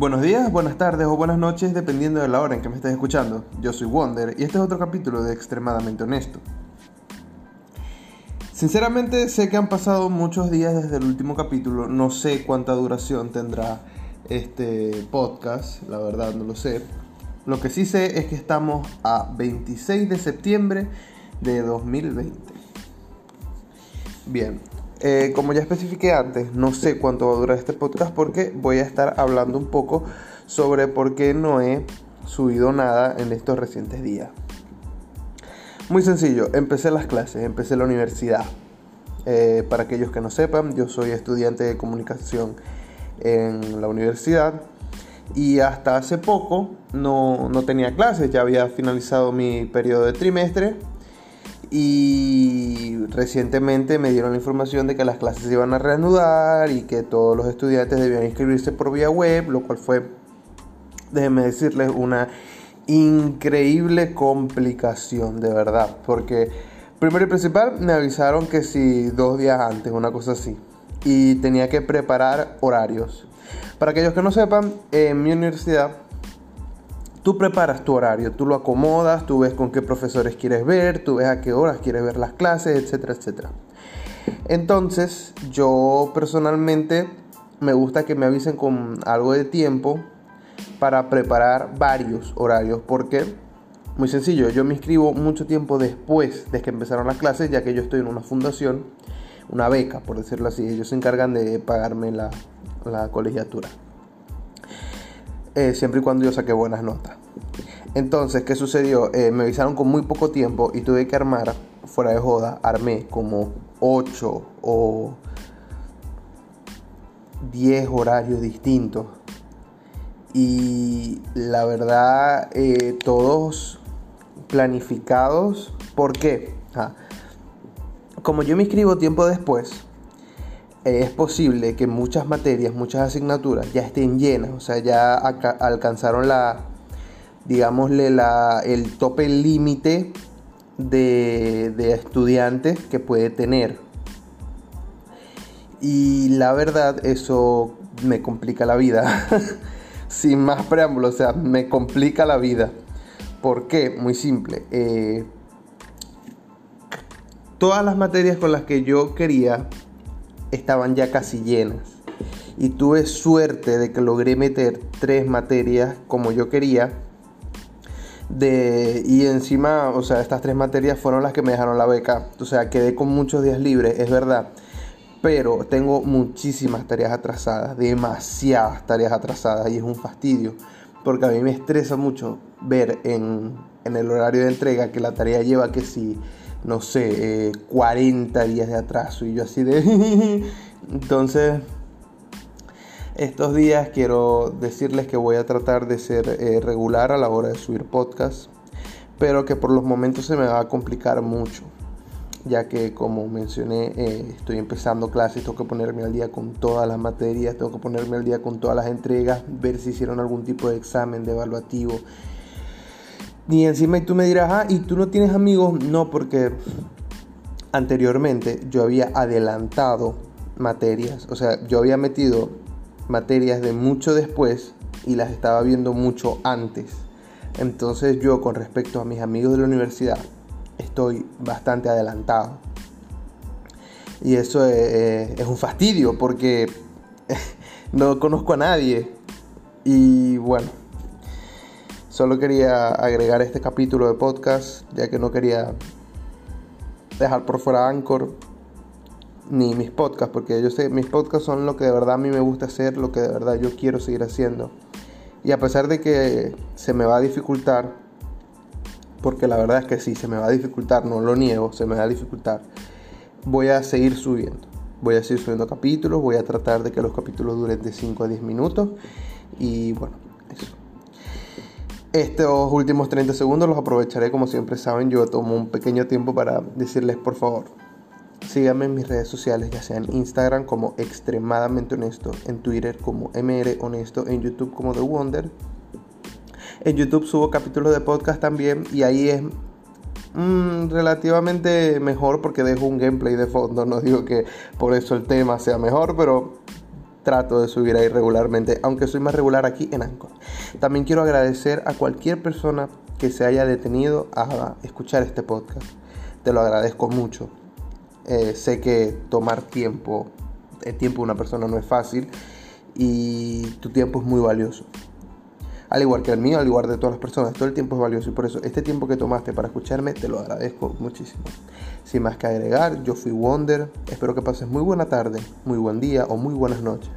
Buenos días, buenas tardes o buenas noches dependiendo de la hora en que me estés escuchando. Yo soy Wonder y este es otro capítulo de Extremadamente Honesto. Sinceramente sé que han pasado muchos días desde el último capítulo, no sé cuánta duración tendrá este podcast, la verdad no lo sé. Lo que sí sé es que estamos a 26 de septiembre de 2020. Bien, eh, como ya especifiqué antes, no sé cuánto va a durar este podcast porque voy a estar hablando un poco sobre por qué no he subido nada en estos recientes días. Muy sencillo, empecé las clases, empecé la universidad. Eh, para aquellos que no sepan, yo soy estudiante de comunicación en la universidad y hasta hace poco no, no tenía clases, ya había finalizado mi periodo de trimestre y recientemente me dieron la información de que las clases se iban a reanudar y que todos los estudiantes debían inscribirse por vía web, lo cual fue, déjenme decirles, una increíble complicación, de verdad, porque primero y principal me avisaron que si dos días antes, una cosa así, y tenía que preparar horarios. Para aquellos que no sepan, en mi universidad Tú preparas tu horario, tú lo acomodas, tú ves con qué profesores quieres ver, tú ves a qué horas quieres ver las clases, etcétera, etcétera. Entonces, yo personalmente me gusta que me avisen con algo de tiempo para preparar varios horarios. porque Muy sencillo, yo me inscribo mucho tiempo después de que empezaron las clases, ya que yo estoy en una fundación, una beca, por decirlo así. Ellos se encargan de pagarme la, la colegiatura. Eh, siempre y cuando yo saqué buenas notas. Entonces, ¿qué sucedió? Eh, me avisaron con muy poco tiempo y tuve que armar, fuera de joda, armé como 8 o 10 horarios distintos. Y la verdad, eh, todos planificados. ¿Por qué? Ah, como yo me inscribo tiempo después, es posible que muchas materias, muchas asignaturas ya estén llenas, o sea, ya alcanzaron la, digámosle, la, el tope límite de, de estudiantes que puede tener. Y la verdad, eso me complica la vida. Sin más preámbulos, o sea, me complica la vida. ¿Por qué? Muy simple. Eh, todas las materias con las que yo quería estaban ya casi llenas. Y tuve suerte de que logré meter tres materias como yo quería. De, y encima, o sea, estas tres materias fueron las que me dejaron la beca. O sea, quedé con muchos días libres, es verdad. Pero tengo muchísimas tareas atrasadas, demasiadas tareas atrasadas y es un fastidio. Porque a mí me estresa mucho ver en, en el horario de entrega que la tarea lleva que si no sé, 40 eh, días de atraso. Y yo así de... Entonces, estos días quiero decirles que voy a tratar de ser eh, regular a la hora de subir podcast, pero que por los momentos se me va a complicar mucho, ya que como mencioné, eh, estoy empezando clases, tengo que ponerme al día con todas las materias, tengo que ponerme al día con todas las entregas, ver si hicieron algún tipo de examen de evaluativo y encima y tú me dirás, ah, ¿y tú no tienes amigos? No, porque anteriormente yo había adelantado materias. O sea, yo había metido materias de mucho después y las estaba viendo mucho antes. Entonces yo con respecto a mis amigos de la universidad estoy bastante adelantado. Y eso es, es un fastidio porque no conozco a nadie. Y bueno, Solo quería agregar este capítulo de podcast, ya que no quería dejar por fuera Anchor ni mis podcasts, porque yo sé, mis podcasts son lo que de verdad a mí me gusta hacer, lo que de verdad yo quiero seguir haciendo. Y a pesar de que se me va a dificultar, porque la verdad es que sí, se me va a dificultar, no lo niego, se me va a dificultar, voy a seguir subiendo. Voy a seguir subiendo capítulos, voy a tratar de que los capítulos duren de 5 a 10 minutos. Y bueno. Estos últimos 30 segundos los aprovecharé como siempre saben, yo tomo un pequeño tiempo para decirles por favor, síganme en mis redes sociales, ya sea en Instagram como extremadamente honesto, en Twitter como MR honesto, en YouTube como The Wonder. En YouTube subo capítulos de podcast también y ahí es mm, relativamente mejor porque dejo un gameplay de fondo, no digo que por eso el tema sea mejor, pero trato de subir ahí regularmente, aunque soy más regular aquí en Anchor. También quiero agradecer a cualquier persona que se haya detenido a escuchar este podcast. Te lo agradezco mucho. Eh, sé que tomar tiempo, el tiempo de una persona no es fácil y tu tiempo es muy valioso. Al igual que el mío, al igual de todas las personas, todo el tiempo es valioso y por eso este tiempo que tomaste para escucharme te lo agradezco muchísimo. Sin más que agregar, yo fui Wonder, espero que pases muy buena tarde, muy buen día o muy buenas noches.